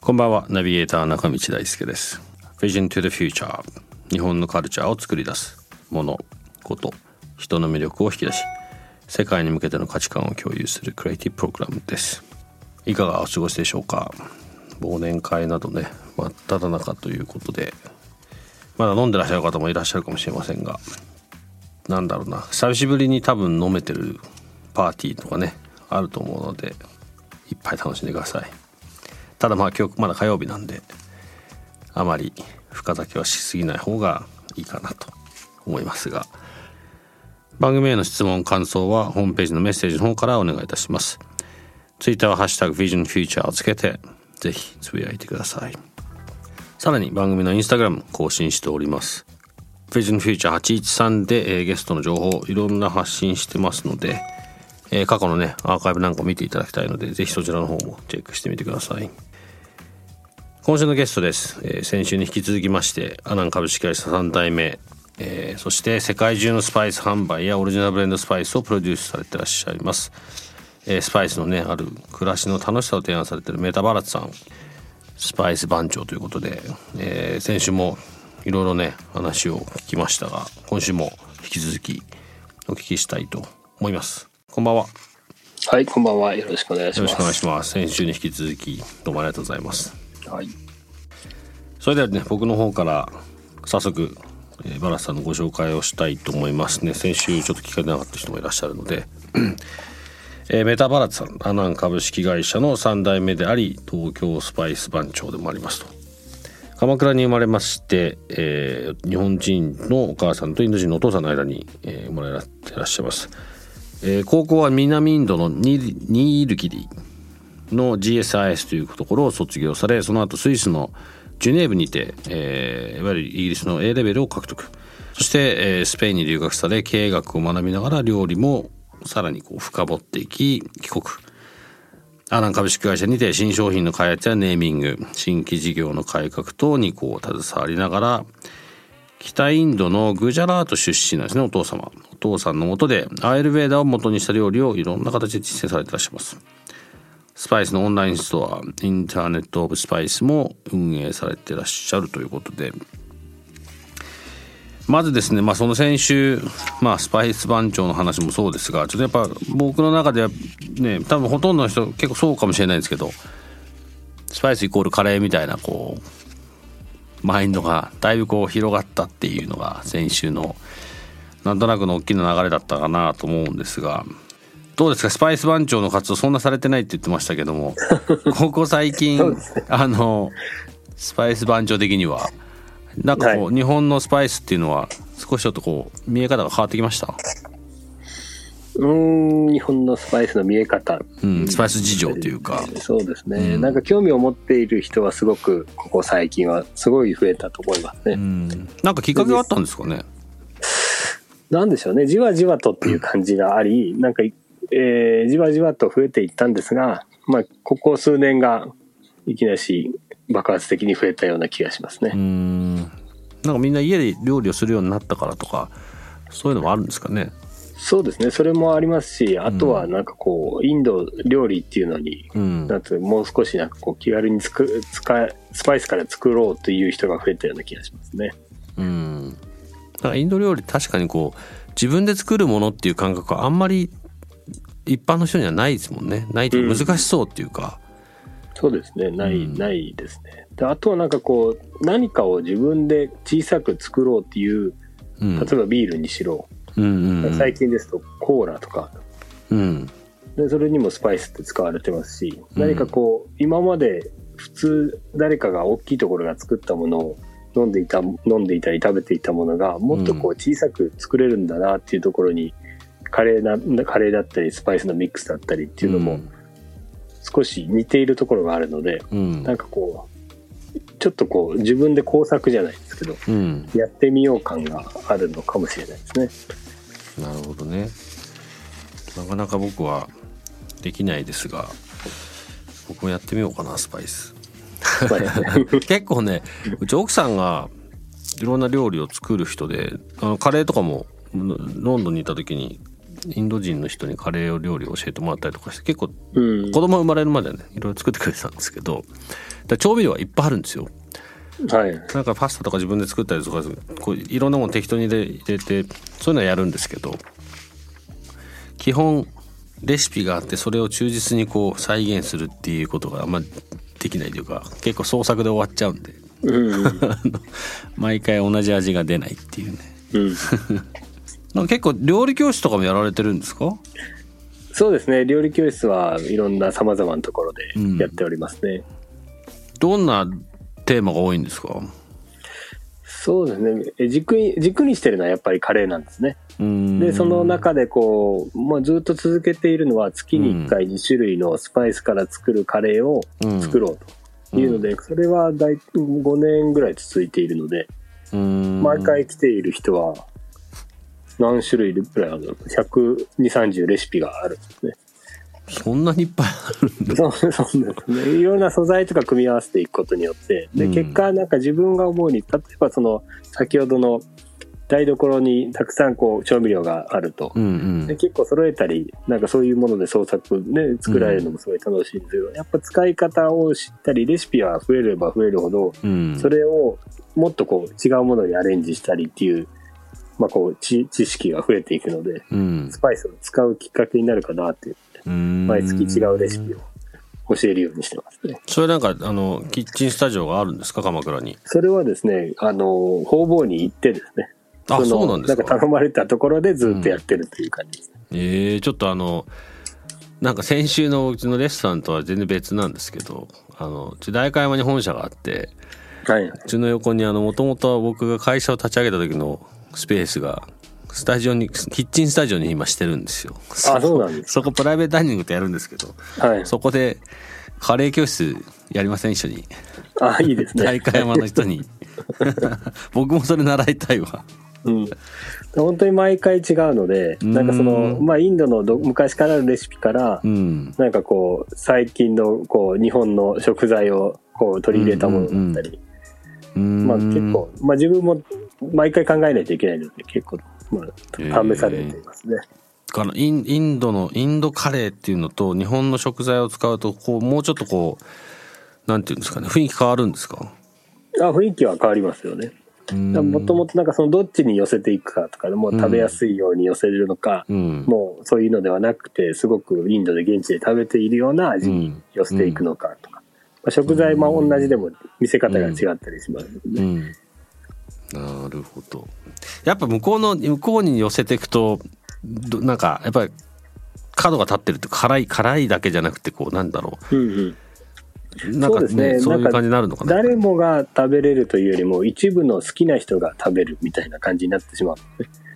こんばんは、ナビゲーター中道大輔です。Vision to the Future 日本のカルチャーを作り出すもの、こと、人の魅力を引き出し世界に向けての価値観を共有するクリエイティブプログラムです。いかがお過ごしでしょうか？忘年会などね真っ只中ということで。まだ飲んでらっしゃる方もいらっしゃるかもしれませんが。なんだろうな。久しぶりに多分飲めてるパーティーとかねあると思うのでいっぱい楽しんでください。ただまあ今日まだ火曜日なんであまり深酒はしすぎない方がいいかなと思いますが番組への質問感想はホームページのメッセージの方からお願いいたします。ツイッターはハッシュタグ Vision Future をつけてぜひつぶやいてください。さらに番組のインスタグラム更新しております。Vision Future 813で、えーゲストの情報いろんな発信してますので、えー過去のねアーカイブなんかを見ていただきたいのでぜひそちらの方もチェックしてみてください。今週のゲストです、えー先週に引き続きましてアナン株式会社3代目、えーそして世界中のスパイス販売やオリジナルブレンドスパイスをプロデュースされてらっしゃいます、えスパイスのねある暮らしの楽しさを提案されてるメタバラツさん。スパイス番長ということで、え先週もいろいろね話を聞きましたが今週も引き続きお聞きしたいと思います。こんばんは。はい、こんばんは。よろしくお願いします。よろしくお願いします。先週に引き続きどうもありがとうございます。はい。それではね僕の方から早速、えーバラスさんのご紹介をしたいと思いますね。先週ちょっと聞かれなかった人もいらっしゃるので、えーメタバラツさんアナン株式会社の3代目であり東京スパイス番長でもありますと。鎌倉に生まれまして、えー日本人のお母さんとインド人のお父さんの間に、えー生まれてらっしゃいます、えー高校は南インドのニニールギリの GSIS というところを卒業されその後スイスのジュネーブにて、えーいわゆるイギリスの A レベルを獲得。そして、えースペインに留学され経営学を学びながら料理もさらにこう深掘っていき帰国。アナン株式会社にて新商品の開発やネーミング新規事業の改革等にこう携わりながら北インドのグジャラート出身なんですねお父様。お父さんのもとでアイルベーダを元にした料理をいろんな形で実践されてらっしゃいます。スパイスのオンラインストアインターネット・オブ・スパイスも運営されてらっしゃるということで。まずですね、まあ、その先週、まあ、スパイス番長の話もそうですがちょっとやっぱ僕の中ではね多分ほとんどの人結構そうかもしれないんですけどスパイスイコールカレーみたいなこうマインドがだいぶこう広がったっていうのが先週のなんとなくの大きな流れだったかなと思うんですがどうですか？スパイス番長の活動そんなされてないって言ってましたけども ここ最近、ね。あのスパイス番長的にはなんかこう、は日本のスパイスっていうのは少しちょっとこう見え方が変わってきました、うーん、日本のスパイスの見え方。うん、スパイス事情というか、そうですね、うん。なんか興味を持っている人はすごく、ここ最近はすごい増えたと思いますね。うん、なんかきっかけがあったんですかね？なんでしょうね、じわじわとっていう感じがあり、なんか、えーじわじわと増えていったんですが、まあ、ここ数年がいきなし爆発的に増えたような気がしますね。うん。なんかみんな家で料理をするようになったからとかそういうのもあるんですかね？そうですね、それもありますし、あとはなんかこう、インド料理っていうのに、うん。なんつうもう少しなんかこう気軽につく使えスパイスから作ろうという人が増えたような気がしますね。うん。だからインド料理確かにこう自分で作るものっていう感覚はあんまり一般の人にはないですもんね。ないと難しそうっていうか、そうですね、ない、うん。ないですね。であとはなんかこう、何かを自分で小さく作ろうっていう、うん。例えばビールにしろ、うんうんうん。最近ですとコーラとか、うん。でそれにもスパイスって使われてますし、うん。何かこう、今まで普通誰かが大きいところが作ったものを飲んでいた、飲んでいたり食べていたものが、もっとこう小さく作れるんだなっていうところにカレーなカレーだったりスパイスのミックスだったりっていうのも少し似ているところがあるので、うん。なんかこうちょっとこう自分で工作じゃないですけどうん。やってみよう感があるのかもしれないですね。なるほどね。なかなか僕はできないですが僕もやってみようかなスパイス。まあ 結構ねうち奥さんがいろんな料理を作る人であのカレーとかもロロンドンにいた時にインド人の人にカレーを料理を教えてもらったりとかして結構うん。子供生まれるまではねいろいろ作ってくれてたんですけど調味料はいっぱいあるんですよ。はい。なんかパスタとか自分で作ったりとかこういろんなもの適当に入れ入れてそういうのはやるんですけど基本レシピがあってそれを忠実にこう再現するっていうことがあんまできないというか結構創作で終わっちゃうんでうん。毎回同じ味が出ないっていうね。うんなんか結構料理教室とかもやられてるんですか？そうですね。料理教室はいろんなさまざまなところでやっておりますね。どんなテーマが多いんですか？そうですね。え軸に軸にしてるのはやっぱりカレーなんですね。ででその中でこう、まあ、ずっと続けているのは月に1回2種類のスパイスから作るカレーを作ろうというので、それは大5年ぐらい続いているので、毎毎回来ている人は何種類ぐらいあるの？12030レシピがあるんですね。そんなにいっぱいあるんだそうそうですね。いろんな素材とか組み合わせていくことによって、で、うん結果なんか自分が思うに、例えばその先ほどの台所にたくさんこう調味料があると。うんうんで結構揃えたりなんかそういうもので創作で作られるのもすごい楽しいんですけど、やっぱ使い方を知ったりレシピは増えれば増えるほどうんそれをもっとこう違うものにアレンジしたりっていう,、まあ、こう知知識が増えていくのでうんスパイスを使うきっかけになるかなっていう毎月違うレシピを教えるようにしてますね。それなんかあのキッチンスタジオがあるんですか？鎌倉にそれはですね、あの、方々に行ってですね。あのそうなんですか？なんか頼まれたところでずっとやってるっていう感じですね。えー、ちょっとあのなんか先週のうちのレストランとは全然別なんですけどあのうち代官山に本社があってはい。うちの横にあのもともと僕が会社を立ち上げた時のスペースがスタジオにキッチンスタジオに今してるんですよ。あ、そうなんです。そこプライベートダイニングってやるんですけどはい。そこでカレー教室やりません一緒に。あ、いいですね。代官山の人に。僕もそれ習いたいわ。うん。本当に毎回違うので、なんかその、うんまあ、インドのど昔からあるレシピからう、ん。なんかこう、最近のこう、日本の食材をこう取り入れたものだったり、まあ結構、まあ自分も毎回考えないといけないので、結構、まあ、試されていますね。あのインインドのインドカレーっていうのと日本の食材を使うとこうもうちょっとこうなんていうんですかね雰囲気変わるんですか？あ、雰囲気は変わりますよね。もともとなんかそのどっちに寄せていくかとかでもう食べやすいように寄せるのか、うん。もうそういうのではなくてすごくインドで現地で食べているような味に寄せていくのかとか、まあ、食材も同じでも見せ方が違ったりしますので、うんなるほど。やっぱ向こうの向こうに寄せていくとどなんかやっぱり角が立ってるって辛い辛いだけじゃなくてこうなんだろう。んうん。うなんかそうですね。そういう感じになるのかな。誰もが食べれるというよりも一部の好きな人が食べるみたいな感じになってしまう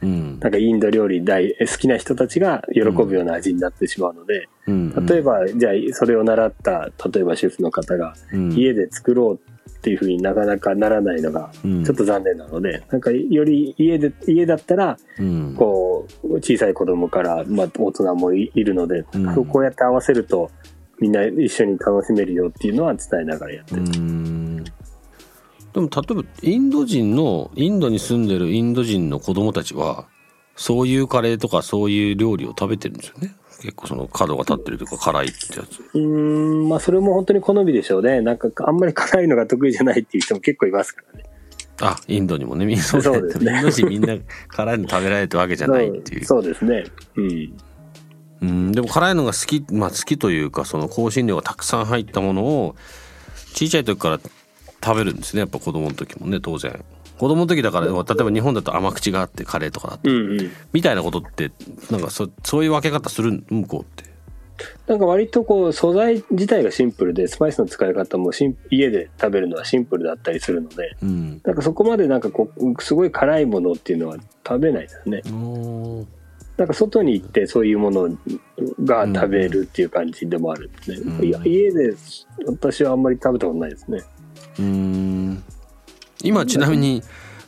うん。なんかインド料理大好きな人たちが喜ぶような味になってしまうので、うん。例えばじゃあそれを習った例えば主婦の方がうん。家で作ろうっていうふうになかなかならないのがうん。ちょっと残念なので、なんかより家で家だったらうん。こう小さい子供から、まあ、大人もいいるので、うん。こうやって合わせるとみんな一緒に楽しめるよっていうのは伝えながらやってうる。ん。でも例えばインド人のインドに住んでるインド人の子供たちはそういうカレーとかそういう料理を食べてるんですよね結構その角が立ってるというか辛いってやつうーんまあそれも本当に好みでしょうね。なんかあんまり辛いのが得意じゃないっていう人も結構いますからね。あインドにもねみんなそうですねインド人みんな 辛いの食べられるってわけじゃないっていうそうそうですね。うん。うんでも辛いのが好きまあ好きというかその香辛料がたくさん入ったものを小さい時から食べるんですねやっぱ子供の時もね当然子供の時だから例えば日本だと甘口があってカレーとかだってうんうん。みたいなことってなんかそそういう分け方する向こうってなんか割とこう素材自体がシンプルでスパイスの使い方も家で食べるのはシンプルだったりするのでうんなんかそこまでなんかこうすごい辛いものっていうのは食べないですね。なんか外に行ってそういうものが食べるっていう感じでもあるんですね。うんいや家で私はあんまり食べたことないですね。うーん今ちなみに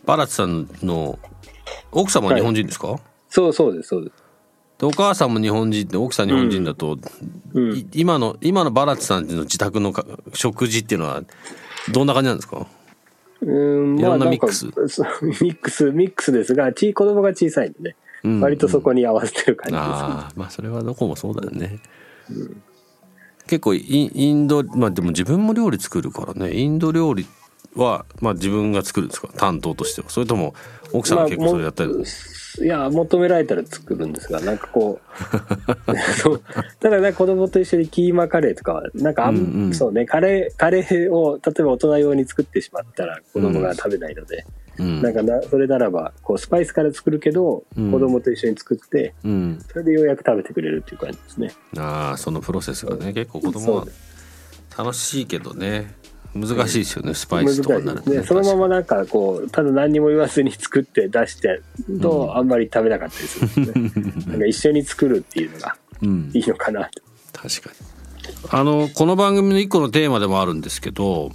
バラッツさんの奥様は日本人ですか、そうそうです、そうです。でお母さんも日本人で奥さん日本人だと、うん。い今の今のバラッツさんの自宅のか食事っていうのはどんな感じなんですか？うーんいろんなミックス。まあミックス、ミックスですが、ち子供が小さいんでね、うん。割とそこに合わせてる感じです、ああまあそれはどこもそうだよね、結構インインドまあでも自分も料理作るからねインド料理はまあ自分が作るんですか？担当としては。それとも奥さんが結構それやったり、まあもいや、求められたら作るんですが、なんかこう、ただね、子供と一緒にキーマカレーとかは、なんかあん、うんうん。そうね、カレー、カレーを、例えば大人用に作ってしまったら子供が食べないので、うん。なんかな、それならば、こう、スパイスから作るけど、うん。子供と一緒に作って、うん、それでようやく食べてくれるっていう感じですね。ああそのプロセスがね結構子供は楽しいけどね難しいですよねスパイスとかになるとね。そのままなんかこう、ただ何にも言わずに作って出してと、あんまり食べなかったりするんですね。なんか一緒に作るっていうのがうんいいのかなと。確かにあのこの番組の一個のテーマでもあるんですけど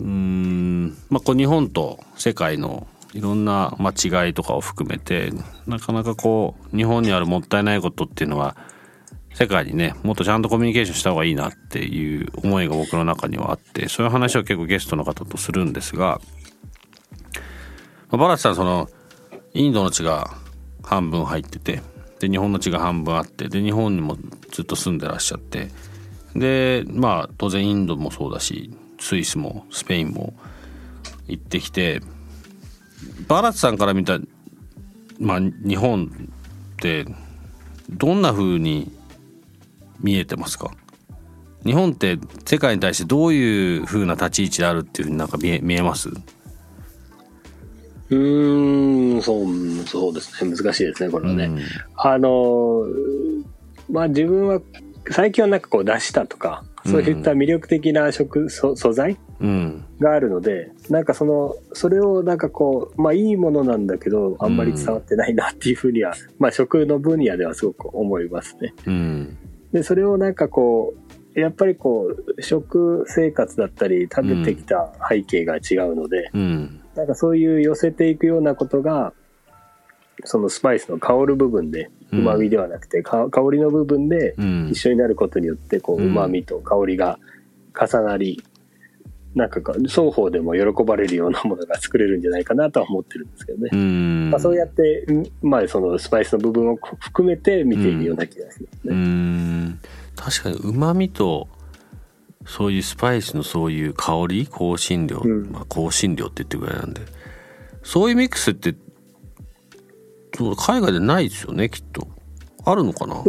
うーんまあこう日本と世界のいろんな、まあ、違いとかを含めてなかなかこう日本にあるもったいないことっていうのは世界にねもっとちゃんとコミュニケーションした方がいいなっていう思いが僕の中にはあってそういう話を結構ゲストの方とするんですが、まあバラッツさんそのインドの血が半分入っててで日本の血が半分あってで日本にもずっと住んでらっしゃってでまあ当然インドもそうだしスイスもスペインも行ってきてバラッツさんから見た、まあ、日本ってどんな風に見えてますか？日本って世界に対してどういう風な立ち位置であるっていうふうになんか見え見えます？うーん、そう、そうですね。難しいですね、これはね。うん。あの、まあ自分は、最近はなんかこう出したとか、そういった魅力的な食、そ素材うん。があるので、なんかその、それをなんかこう、まあいいものなんだけど、あんまり伝わってないなっていうふうには、まあ食の分野ではすごく思いますね。うんで、それをなんかこう、やっぱりこう、食生活だったり、食べてきた背景が違うので、うん。なんかそういう寄せていくようなことが、そのスパイスの香る部分で、うん。旨味ではなくて、か香りの部分でうん。一緒になることによって、こう、うん。旨味と香りが重なり、なんかか双方でも喜ばれるようなものが作れるんじゃないかなとは思ってるんですけどね。うん。まあ、そうやって、んまあ、そのスパイスの部分を含めて見ているような気がしますうね。ん。確かにうまみとそういうスパイスのそういう香り香辛料、うん。まあ、香辛料って言ってるぐらいなんで。そういうミックスって海外でないですよねきっと。あるのかな？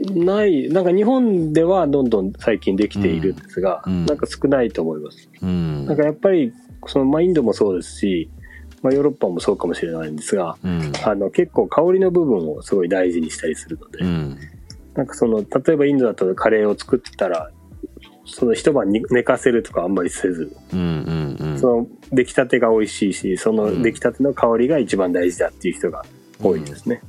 ない、なんか日本ではどんどん最近できているんですが、うん。うん。なんか少ないと思います。うん。なんかやっぱり、その、まあ、インドもそうですし、まあ、ヨーロッパもそうかもしれないんですが、うん。あの、結構香りの部分をすごい大事にしたりするので、うん。なんかその、例えばインドだとカレーを作ってたら、その一晩に寝かせるとかあんまりせず、うんうんうん。その出来たてが美味しいし、その出来たての香りが一番大事だっていう人が多いですね。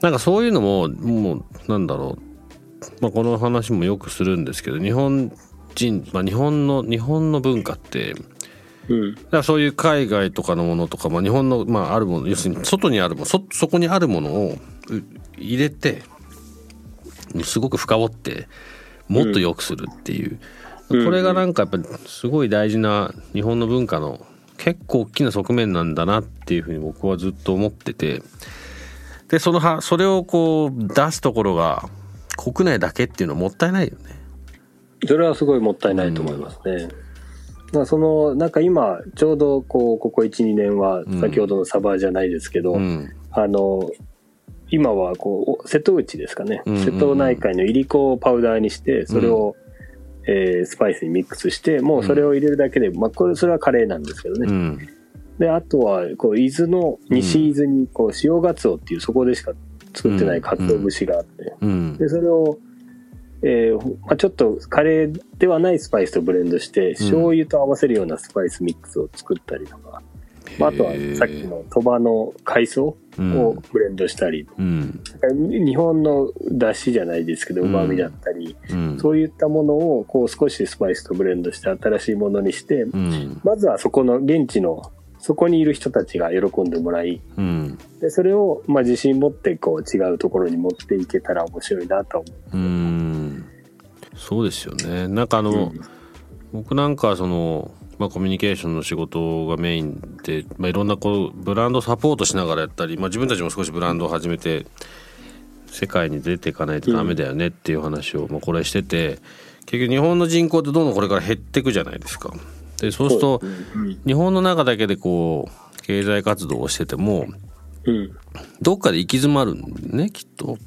なんかそういうのももうなんだろう、まあ、この話もよくするんですけど日本人、まあ、日本の日本の文化ってうん。だからそういう海外とかのものとか、まあ、日本の、まあ、あるもの要するに外にあるものそそこにあるものをう入れてすごく深掘ってもっと良くするっていう、うん。これがなんかやっぱりすごい大事な日本の文化の結構大きな側面なんだなっていうふうに僕はずっと思っててでそのはそれをこう出すところが国内だけっていうのはもったいないよね。それはすごいもったいないと思いますね。まあその、なんか今、ちょうどこう、ここ1、2年はうん先ほどのサバじゃないですけど、うんあの、今はこう、瀬戸内ですかね。うんうんうん瀬戸内海のいりこをパウダーにして、それを、えースパイスにミックスして、もうそれを入れるだけで、まあこれ、それはカレーなんですけどね。うんで、あとは、こう、伊豆の、西伊豆に、こう、塩ガツオっていう、そこでしか作ってない鰹節があって、うん。で、それを、えーまあ、ちょっとカレーではないスパイスとブレンドして、醤油と合わせるようなスパイスミックスを作ったりとか、まあ、あとはさっきの鳥羽の海藻をブレンドしたり、うん。日本の出汁じゃないですけどうん。うまみだったり、うん。そういったものをこう少しスパイスとブレンドして新しいものにして、うん。まずはそこの現地のそこにいる人たちが喜んでもらいうんでそれをまあ自信持ってこう違うところに持っていけたら面白いなと思うんそうですよねなんかあう。の、僕なんかはその、まあ、コミュニケーションの仕事がメインで、まあ、いろんなこうブランドサポートしながらやったり、まあ、自分たちも少しブランドを始めて世界に出ていかないとダメだよねっていう話を、まあ、これしてて結局日本の人口ってどんどんこれから減っていくじゃないですか。でそうすると日本の中だけでこう経済活動をしててもうん。どっかで行き詰まるんねきっと。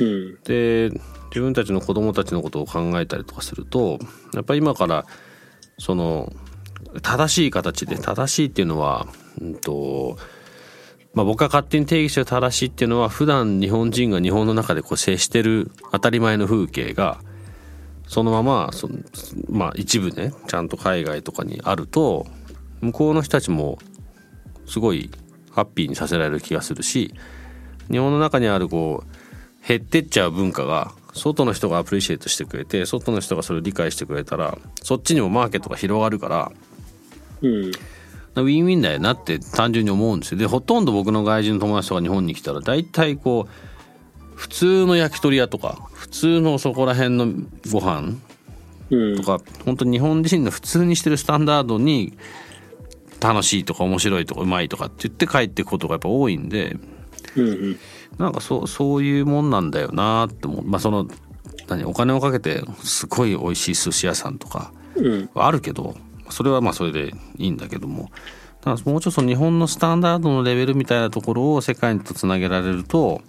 うん。で自分たちの子供たちのことを考えたりとかするとやっぱり今からその正しい形で正しいっていうのは、うんとまあ、僕が勝手に定義してる正しいっていうのは普段日本人が日本の中でこう接してる当たり前の風景がそのままその、まあ、一部ねちゃんと海外とかにあると向こうの人たちもすごいハッピーにさせられる気がするし日本の中にあるこう減ってっちゃう文化が外の人がアプリシエイトしてくれて外の人がそれを理解してくれたらそっちにもマーケットが広がるからうん。ウィンウィンだよなって単純に思うんですよ。でほとんど僕の外人の友達とか日本に来たら大体こう普通の焼き鳥屋とか普通のそこら辺のご飯うん。とか本当に日本人の普通にしてるスタンダードに楽しいとか面白いとかうまいとかって言って帰っていくことがやっぱ多いんでうんうん。なんかそうそういうもんなんだよなって思う。まあその何お金をかけてすごい美味しい寿司屋さんとかうん。はあるけどそれはまあそれでいいんだけども。もうちょっと日本のスタンダードのレベルみたいなところを世界とつなげられると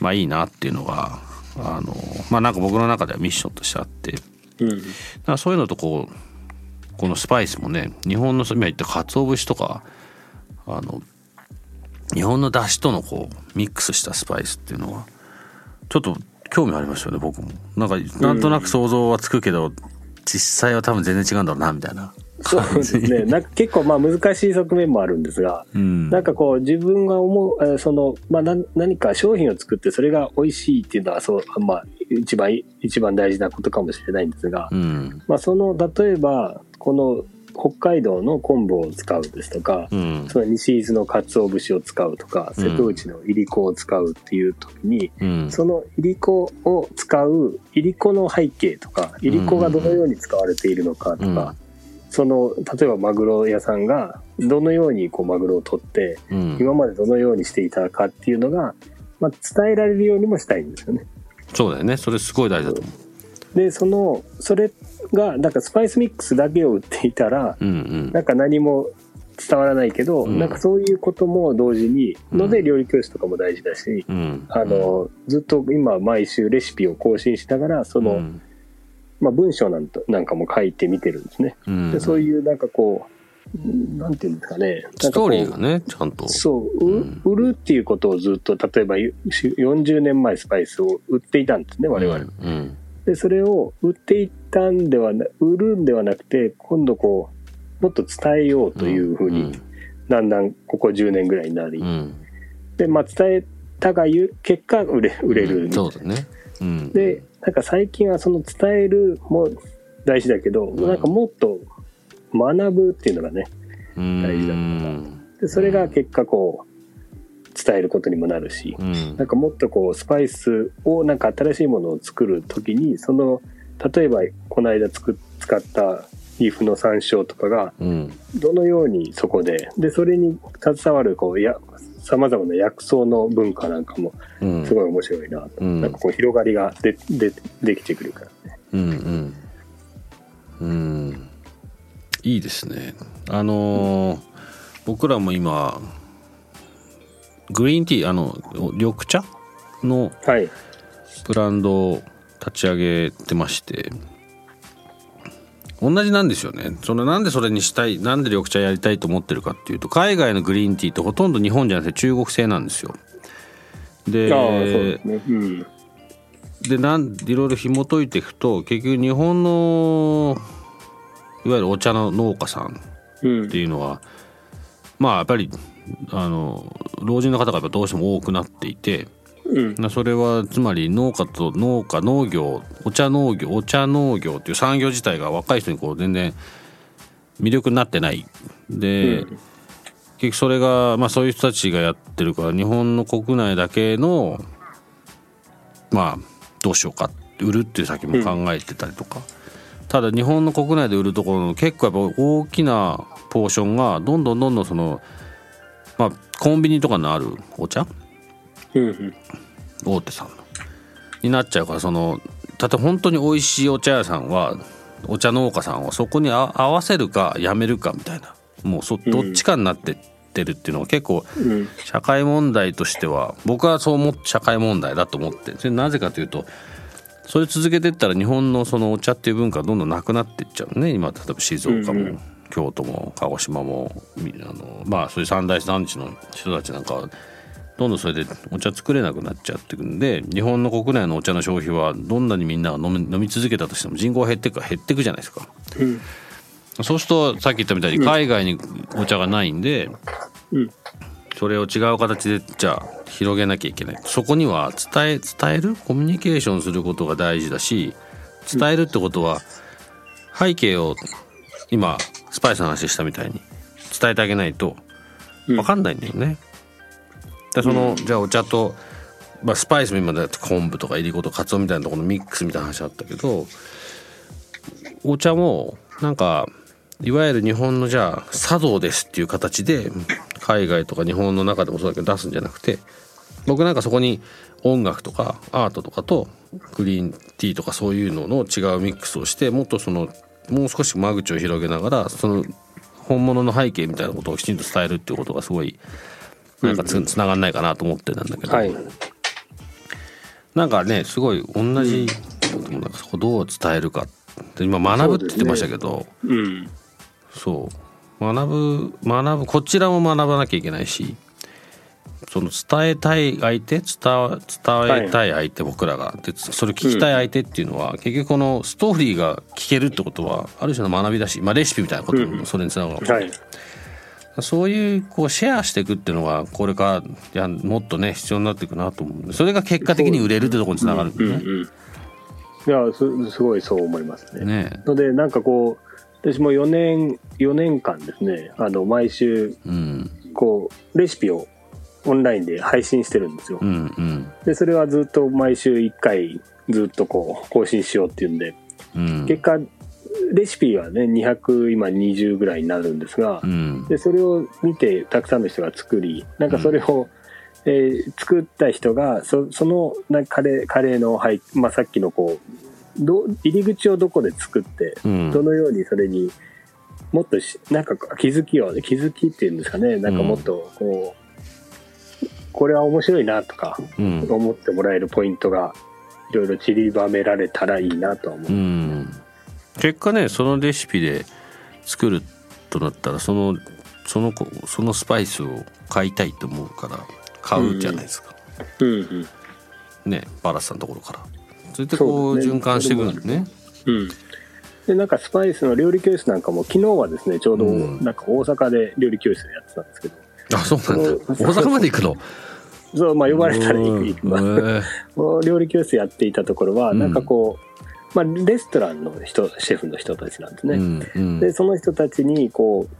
まあいいなっていうのがあのまあなんか僕の中ではミッションとしてあってだうん。からそういうのとこうこのスパイスもね日本の今言った鰹節とかあの日本の出汁とのこうミックスしたスパイスっていうのはちょっと興味ありますよね僕も。なんかなんとなく想像はつくけど、実際は多分全然違うんだろうなみたいなそうですね。なんか結構まあ難しい側面もあるんですが、うん。なんかこう自分が思う、えーその、まあな何か商品を作ってそれが美味しいっていうのはそう、まあ一番、一番大事なことかもしれないんですが、うん。まあその、例えば、この北海道の昆布を使うですとか、うん。その西伊豆の鰹節を使うとか、うん。瀬戸内のいりこを使うっていう時に、うん。そのいりこを使ういりこの背景とかいりこがどのように使われているのかとか、うんその例えばマグロ屋さんがどのようにこうマグロを取ってうん。今までどのようにしていたかっていうのが、まあ、伝えられるようにもしたいんですよね。そうだよね。それすごい大事だと思う。でそのそれがなんかスパイスミックスだけを売っていたらうんうん。なんか何も伝わらないけど、うん。なんかそういうことも同時にうん。ので料理教室とかも大事だし、うん。あのずっと今毎週レシピを更新しながらその、うんまあ、文章なんとなんかも書いてみてるんですね。うん。でそういうなんかこうなんていうんですかね。ストーリーがねちゃんと。そう、ううん。売るっていうことをずっと例えばゆ40年前スパイスを売っていたんですね我々、うんでそれを売っていったんではな売るんではなくて今度こうもっと伝えようというふうに、だんだんここ10年ぐらいになり、うん。でまあ伝えたがゆ結果売れ売れる。みたいなそうだね。うん。でなんか最近はその伝えるも大事だけど、ん。なんかもっと学ぶっていうのがね大大事だでそれが結果こう伝えることにもなるし、うん。なんかもっとこうスパイスをなんか新しいものを作る時にその例えばこの間つく使ったリーフの山椒とかがうん。どのようにそこででそれに携わるこうやさまざまな薬草の文化なんかもうん。すごい面白いなと、うん。なんかこう広がりがででできてくるから。ね。うんうん。うん。いいですね。あのー僕らも今グリーンティーあの緑茶のはい。ブランドを立ち上げてまして同じなんですよねそのなんでそれにしたいなんで緑茶やりたいと思ってるかっていうと海外のグリーンティーってほとんど日本じゃなくて中国製なんですよでですね。うん。でなんいろいろ紐解いていくと結局日本のいわゆるお茶の農家さんうんっていうのはまあやっぱりあの老人の方がやっぱどうしても多くなっていてうん。それはつまり農家と農家農業お茶農業お茶農業っていう産業自体が若い人にこう全然魅力になってない。で、うん。結局それが、まあ、そういう人たちがやってるから日本の国内だけのまあどうしようか売るっていう先も考えてたりとか、ただ日本の国内で売るところの結構やっぱ大きなポーションがどんどんどんどんそのまあコンビニとかのあるお茶うんうん。大手さんの。になっちゃうからその例えば本当に美味しいお茶屋さんはお茶農家さんはそこにあ合わせるかやめるかみたいな。もうそどっちかになってってるっていうのが結構うん社会問題としては僕はそう思って社会問題だと思ってそれなぜかというとそれ続けてったら日本のそのお茶っていう文化がどんどんなくなっていっちゃうね。今例えば静岡も、京都も鹿児島もみあのまあそういう三大産地の人たちなんかはどんどんそれでお茶作れなくなっちゃってくんで日本の国内のお茶の消費はどんなにみんなが飲み飲み続けたとしても人口減ってくか減ってくじゃないですか。うんそうするとさっき言ったみたいに海外にお茶がないんで、うんそれを違う形でじゃあ広げなきゃいけないそこには伝え伝えるコミュニケーションすることが大事だし伝えるってことは背景を今スパイスの話したみたいに伝えてあげないと分かんないんだよね。でその、じゃあお茶と、まあ、スパイスも今だって昆布とかいりことかつおみたいなところのミックスみたいな話あったけどお茶もなんかいわゆる日本のじゃあ茶道ですっていう形で海外とか日本の中でもそうだけど出すんじゃなくて僕なんかそこに音楽とかアートとかとグリーンティーとかそういうのの違うミックスをしてもっとそのもう少し間口を広げながらその本物の背景みたいなことをきちんと伝えるっていうことがすごいなんかつつながんないかなと思ってたんだけど、はい。なんかねすごい同じ、でもなんかそこどう伝えるかって今学ぶって言ってましたけど。うん。そう。学ぶ学ぶこちらも学ばなきゃいけないしその伝えたい相手伝わ伝えたい相手、僕らが。でそれ聞きたい相手っていうのは、結局このストーリーが聞けるってことはある種の学びだし、まあ、レシピみたいなこともそれにつながるかもしれないはいそういうこうシェアしていくっていうのがこれからいやもっとね必要になっていくなと思うんでそれが結果的に売れるってところにつながるんだよね。うんうんいやすすごいそう思いますね。ねのでなんかこう私も4年4年間ですねあの毎週うんこうレシピをオンラインで配信してるんですよう。んうんでそれはずっと毎週1回ずっとこう更新しようっていうんでうん結果レシピはね200今20ぐらいになるんですが、うん。でそれを見てたくさんの人が作りなんかそれを、えー作った人がそそのなカレーカレーの、はいまあ、さっきのこうど入り口をどこで作ってうん。どのようにそれにもっとしなんか気づきを気づきっていうんですかねなんかもっとこう、これは面白いなとかうん。思ってもらえるポイントがいろいろ散りばめられたらいいなとは思う。うん結果ねそのレシピで作るとなったらそのその子そのスパイスを買いたいと思うから買うじゃないですか、うん。うんねバラスさんのところから。それでこう循環していくんですねうん。でなんかスパイスの料理教室なんかも昨日はですねちょうどうん。なんか大阪で料理教室やってたんですけど、あそうなんだ。大阪まで行くの？そうまあ呼ばれたら行く行くうん。へ料理教室やっていたところはうん。なんかこう、まあ、レストランの人シェフの人たちなんですえね、うんうん。でその人たちにこう、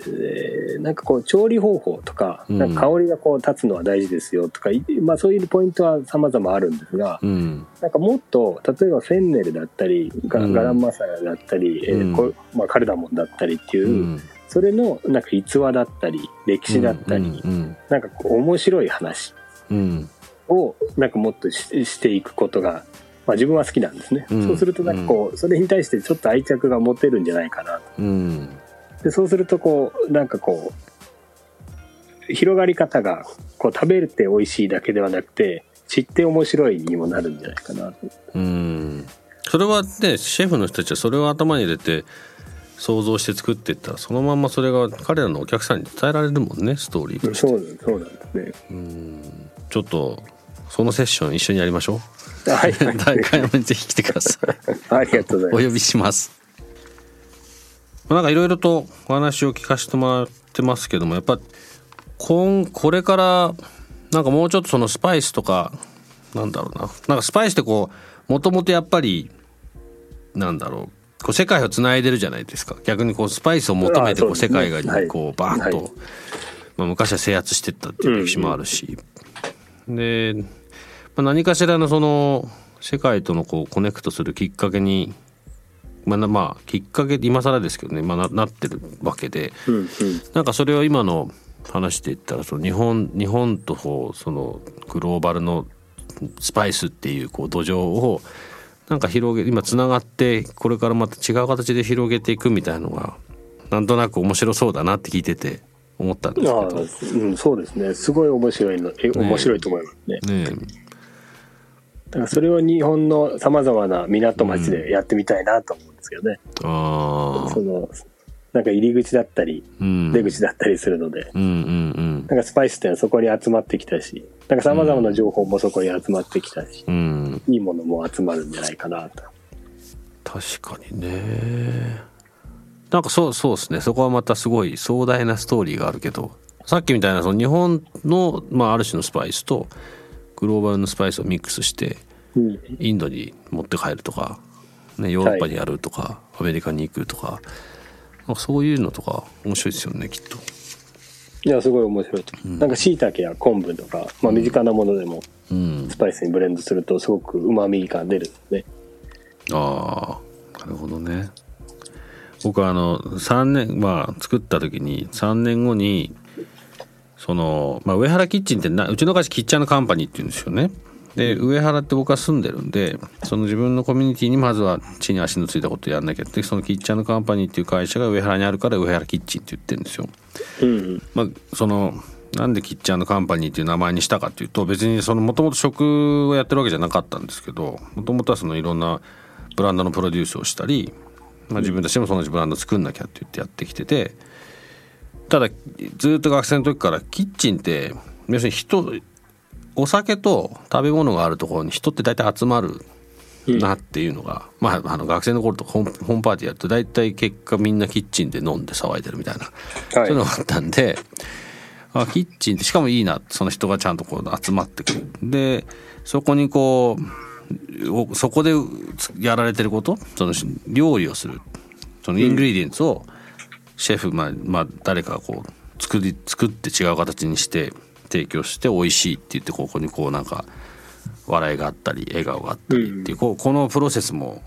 えーなんかこう調理方法とかうん。なんか香りがこう立つのは大事ですよとか、いまあ、そういうポイントは様々あるんですが、うん。なんかもっと例えばフェンネルだったりガランマサラだったり、えーうん。こまあ、カルダモンだったりっていう、うん。それのなんか逸話だったり歴史だったり、うん。なんかこう面白い話うん。をなんかもっとししていくことが、まあ、自分は好きなんですね、うん。そうするとなんかこうそれに対してちょっと愛着が持てるんじゃないかなうん。でそうするとこうなんかこう広がり方がこう食べるって美味しいだけではなくて知って面白いにもなるんじゃないかなと。うん。それはねシェフの人たちはそれを頭に入れて想像して作っていった。らそのまんまそれが彼らのお客さんに伝えられるもんねストーリーとして。そうそうなんですね。うん。ちょっとそのセッション一緒にやりましょうはい。大会もぜひ来てください。ありがとうございます。お呼びします。まあなんかいろいろとお話を聞かせてもらってますけどもやっぱ今これからなんかもうちょっとそのスパイスとかなんだろうな。なんかスパイスってこうもともとやっぱりなんだろう。こう世界をつないでるじゃないですか。逆にこうスパイスを求めてこう世界がこうバーッと、まあ、昔は制圧してったっていう歴史もあるし、で、まあ、何かしらのその世界とのこうコネクトするきっかけにまあ、まあきっかけ今更ですけどね、まあ、ななってるわけで、うんうん、なんかそれを今の話で言ったらその日本日本とこうそのグローバルのスパイスっていうこう土壌をなんか広げ今つながってこれからまた違う形で広げていくみたいのがなんとなく面白そうだなって聞いてて思ったんですけど、うん、そうですね。すごい面白いのえ面白いと思いますね。ねだからそれを日本のさまざまな港町でやってみたいなと思うんですけどね。あそのなんか入り口だったりうん。出口だったりするので、うんうんなんかスパイスってのはそこに集まってきたしなんかさまざまな情報もそこに集まってきたし、うん。うんいいものも集まるんじゃないかなと。確かにね。なんかそうそうですね。そこはまたすごい壮大なストーリーがあるけど。さっきみたいなその日本の、まあ、ある種のスパイスとグローバルのスパイスをミックスしてうん。インドに持って帰るとか、ね、ヨーロッパにやるとか、アメリカに行くとかなんかそういうのとか面白いですよねきっと。いやすごい面白いと、なんか椎茸や昆布とか、まあ、身近なものでもうん、スパイスにブレンドするとすごくうまみが出るんで。すね。ああなるほどね。僕はあの3年まあ作った時に3年後にその、まあ、上原キッチンってなうちの会社キッチャーのカンパニーっていうんですよね。で上原って僕は住んでるんでその自分のコミュニティにまずは地に足のついたことやんなきゃってそのキッチャーのカンパニーっていう会社が上原にあるから上原キッチンって言ってるんですよ。うんまあ、そのなんでキッチャーのカンパニーっていう名前にしたかっていうと別にそのもともと食をやってるわけじゃなかったんですけどもともとはそのいろんなブランドのプロデュースをしたり、まあ、自分たちでもそのブランド作んなきゃって言ってやってきててただずっと学生の時からキッチンって要するに人お酒と食べ物があるところに人って大体集まるなっていうのが、まあ、あの学生の頃とかホームパーティーやると大体結果みんなキッチンで飲んで騒いでるみたいな、そういうのがあったんであキッチンってしかもいいなその人がちゃんとこう集まってくる。でそこにこうおそこでやられてることその料理をする。そのイングリディエンツをシェフ、まあまあ、誰かがこう作り作って違う形にして提供して美味しいって言ってここにこうなんか笑いがあったり笑顔があったりっていう、こうこのプロセスも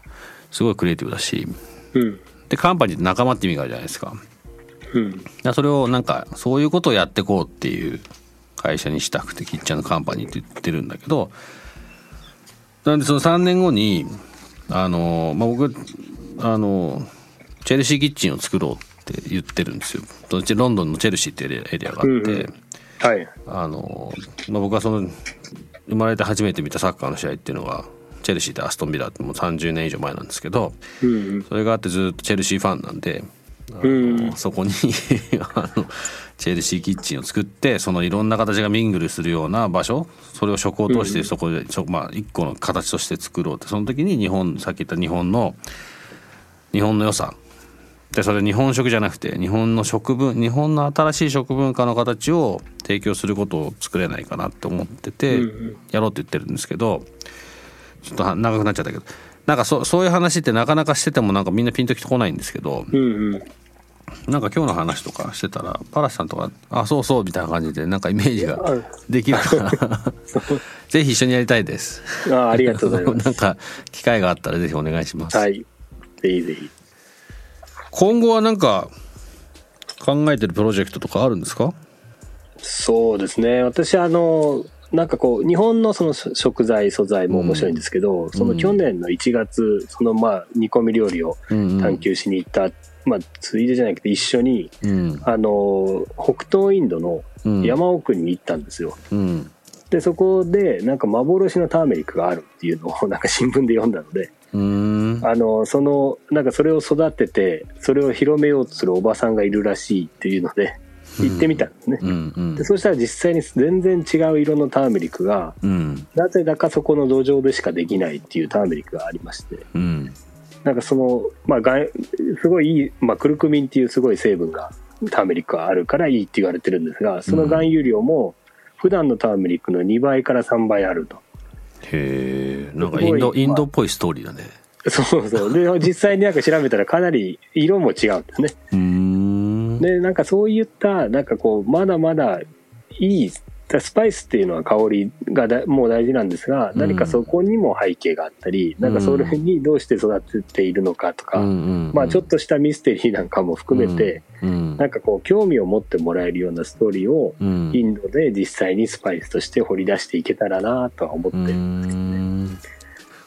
すごいクリエイティブだし。うん。でカンパニーって仲間って意味があるじゃないですか。うん。だそれをなんかそういうことをやっていこうっていう会社にしたくてキッチャーのカンパニーって言ってるんだけどなんでその3年後にあの、まあ、僕あのチェルシーキッチンを作ろうって言ってるんですよ。ロンドンのチェルシーっていうエリアがあって、うんうん。はい。あの、まあ、僕はその生まれて初めて見たサッカーの試合っていうのがチェルシーとアストンビラってもう30年以上前なんですけどうんそれがあってずっとチェルシーファンなんでうんそこに あのチェルシーキッチンを作ってそのいろんな形がミングルするような場所それを食を通してそこで、そまあ、一個の形として作ろうってその時に日本さっき言った日本の日本の良さでそれ日本食じゃなくて日本の食文日本の新しい食文化の形を提供することを作れないかなって思ってて、うんうん。やろうって言ってるんですけどちょっとは長くなっちゃったけどなんかそそういう話ってなかなかしててもなんかみんなピンときてこないんですけどうんうん。なんか今日の話とかしてたらパラシさんとか「あそうそう」みたいな感じでなんかイメージができるから。ぜひ一緒にやりたいです。あありがとうございま なんすか機会があったらぜひお願いします。はい。ぜひぜひ今後はなんか考えてるプロジェクトとかあるんですか？そうですね。私あのなんかこう日本のその食材素材も面白いんですけど、その去年の1月そのまあ煮込み料理をうんうん。探求しに行った、まあついでじゃなくて一緒にうん。あの北東インドのうん。山奥に行ったんですよ。うん。でそこでなんか幻のターメリックがあるっていうのをなんか新聞で読んだのであのそのなんかそれを育ててそれを広めようとするおばさんがいるらしいっていうので行ってみたんですね。うんうん。でそしたら実際に全然違う色のターメリックがうん。なぜだかそこの土壌でしかできないっていうターメリックがありまして。うん。なんかその、まあ、すごいいい、まあ、クルクミンっていうすごい成分がターメリックはあるからいいって言われてるんですがその含有量も普段のターメリックの2倍から3倍あると。へえんかインドインドっぽいストーリーだね。そうそう。で 実際になんか調べたらかなり色も違うんですね。うん。でなんかそういったなんかこうまだまだいいスパイスっていうのは香りがだもう大事なんですが、何かそこにも背景があったり、なんかそれにどうして育てているのかとか、まあちょっとしたミステリーなんかも含めて、なんかこう興味を持ってもらえるようなストーリーを、インドで実際にスパイスとして掘り出していけたらなとは思ってるんですけどね。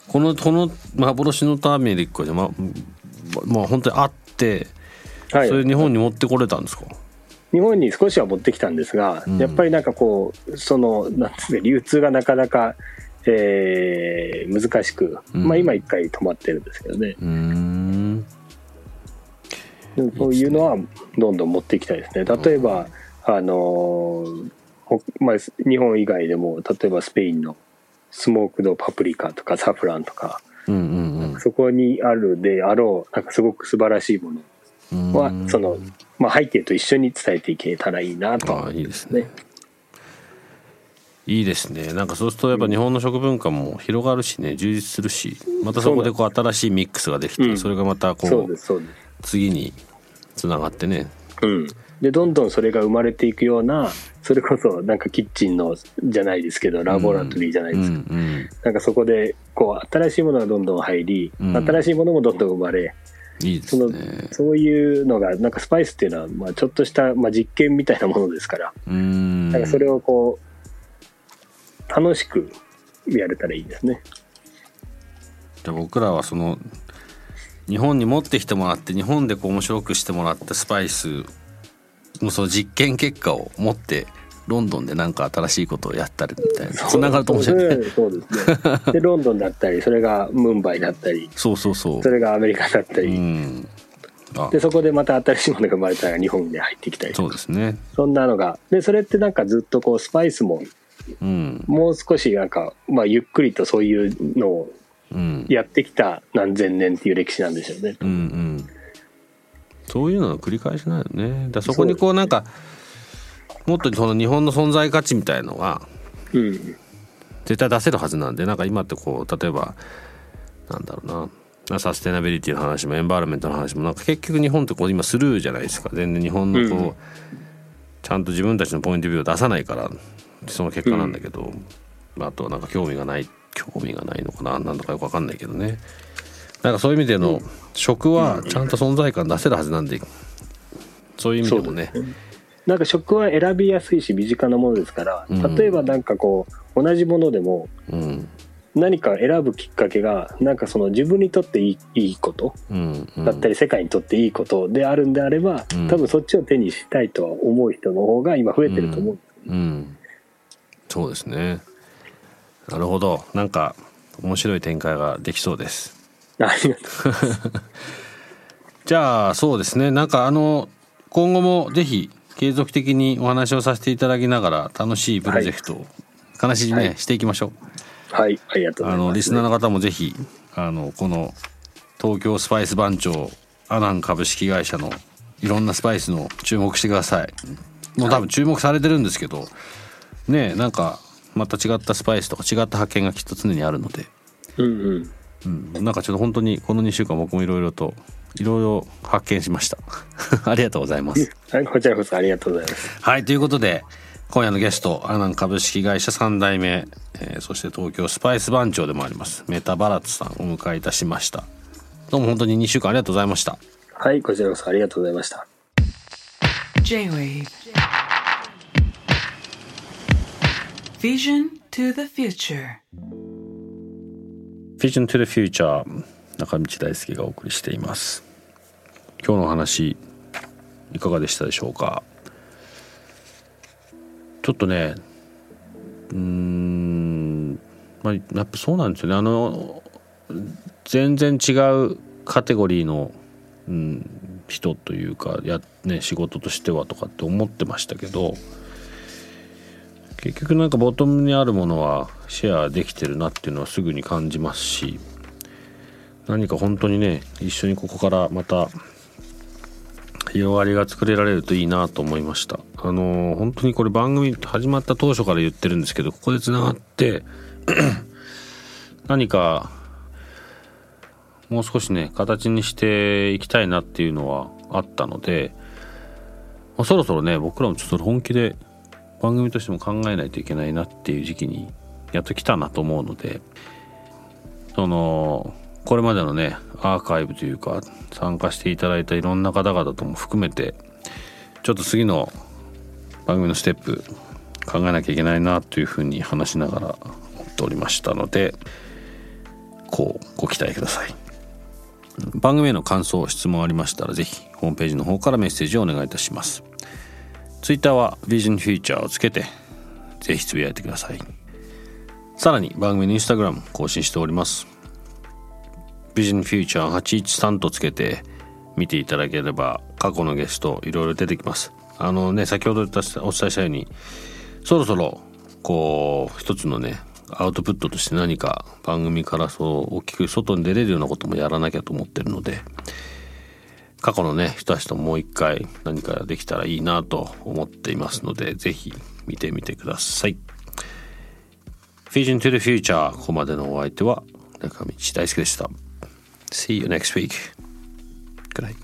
このこの幻のターメリックはままあ本当にあって、はい、それ日本に持ってこれたんですか？日本に少しは持ってきたんですが、うん、やっぱりなんかこうそのなんですか流通がなかなか、えー、難しく、うん、まあ今一回止まってるんですけどね。うん。そういうのはどんどん持っていきたいですね。例えば、あのまあ、日本以外でも例えばスペインのスモークドパプリカとかサフランとか、そこにあるであろうなんかすごく素晴らしいものはそのまあ、背景と一緒に伝えていけたらいいなと、ね、いいですね。いいですね。なんかそうするとやっぱ日本の食文化も広がるしね。充実するし。またそこでこう新しいミックスができて、うん、それがまたこう次につながってね。うん、でどんどんそれが生まれていくようなそれこそなんかキッチンのじゃないですけどラボラトリーじゃないですか、うんうん。うん、なんかそこでこう新しいものがどんどん入り、新しいものもどんどん生まれいいですね、そのそういうのがなんかスパイスっていうのはまあちょっとした、まあ、実験みたいなものですから。うん。なんかそれをこう楽しくやれたらいいですね。じゃあ僕らはその日本に持ってきてもらって日本でこう面白くしてもらったスパイスのその実験結果を持ってロンドンで何か新しいことをやったりみたいなつながると面白い。ね。そうですね。で ロンドンだったりそれがムンバイだったりそうそうそう。それがアメリカだったり、うん、でそこでまた新しいものが生まれたら日本で入ってきたりそうですね。そんなのが。でそれってなんかずっとこうスパイスも、うん、もう少しなんか、まあ、ゆっくりとそういうのをやってきた何千年っていう歴史なんでしょうね。うんうん。そういうのの繰り返しないよね。だそこにこうなんかもっとその日本の存在価値みたいのは、うん、絶対出せるはずなんでなんか今ってこう例えばなんだろうな。サステナビリティの話もエンバーラメントの話もなんか結局日本ってこう今スルーじゃないですか。全然日本のこう、うん、ちゃんと自分たちのポイントビューを出さないからその結果なんだけど、うん、あとはなんか興味がない興味がないのかななんだかよく分かんないけどね。なんかそういう意味での、食はちゃんと存在感出せるはずなんでそういう意味でもね、なんか食は選びやすいし身近なものですから、例えばなんかこう同じものでも、何か選ぶきっかけがなんかその自分にとっていいいいことだったり世界にとっていいことであるんであれば、多分そっちを手にしたいとは思う人の方が今増えてると思うんです、うん、うん、そうですね。なるほど。なんか面白い展開ができそうです。ありがとう じゃあそうですね。なんかあの今後もぜひ継続的にお話をさせていただきながら楽しいプロジェクトを話ね、はい、していきましょう。はい、ありがとうございます。あのリスナーの方もぜひあのこの東京スパイス番長アナン株式会社のいろんなスパイスの注目してください。もう多分注目されてるんですけど、はい、ねなんかまた違ったスパイスとか違った発見がきっと常にあるので、うんうん、うん、なんかちょっと本当にこの2週間僕もいろいろといろいろ発見しました。ありがとうございます。はいこちらこそありがとうございます。はいということで今夜のゲストアナン株式会社3代目、えー、そして東京スパイス番長でもありますメタバラッツさんをお迎えいたしました。どうも本当に2週間ありがとうございました。はいこちらこそありがとうございました。J-Wave. Vision to the Future Vision to the Future 中道大輔がお送りしています。今日の話いかがでしたでしょうか？ちょっとねうんまあやっぱそうなんですよね。あの全然違うカテゴリーの、うん、人というかや、ね、仕事としてはとかって思ってましたけど結局なんかボトムにあるものはシェアできてるなっていうのはすぐに感じますし何か本当にね一緒にここからまた広がりが作れられるといいなと思いました。あの本当にこれ番組始まった当初から言ってるんですけどここでつながって何かもう少しね形にしていきたいなっていうのはあったので、ま、そろそろね僕らもちょっと本気で番組としても考えないといけないなっていう時期にやっと来たなと思うのでそのこれまでのねアーカイブというか参加していただいたいろんな方々とも含めてちょっと次の番組のステップ考えなきゃいけないなというふうに話しながら思っておりましたのでこうご期待ください。番組への感想質問ありましたら是非ホームページの方からメッセージをお願いいたします。ツイッターは Vision Future をつけて是非つぶやいてください。さらに番組のインスタグラム更新しております。ビジョンフューチャー813とつけて見ていただければ過去のゲストいろいろ出てきます。あのね先ほどお伝えしたようにそろそろこう一つのねアウトプットとして何か番組からそう大きく外に出れるようなこともやらなきゃと思ってるので過去のね人たちともう一回何かできたらいいなと思っていますので是非見てみてください。Vision to the Future ここまでのお相手は中道大輔でした。See you next week. Good night.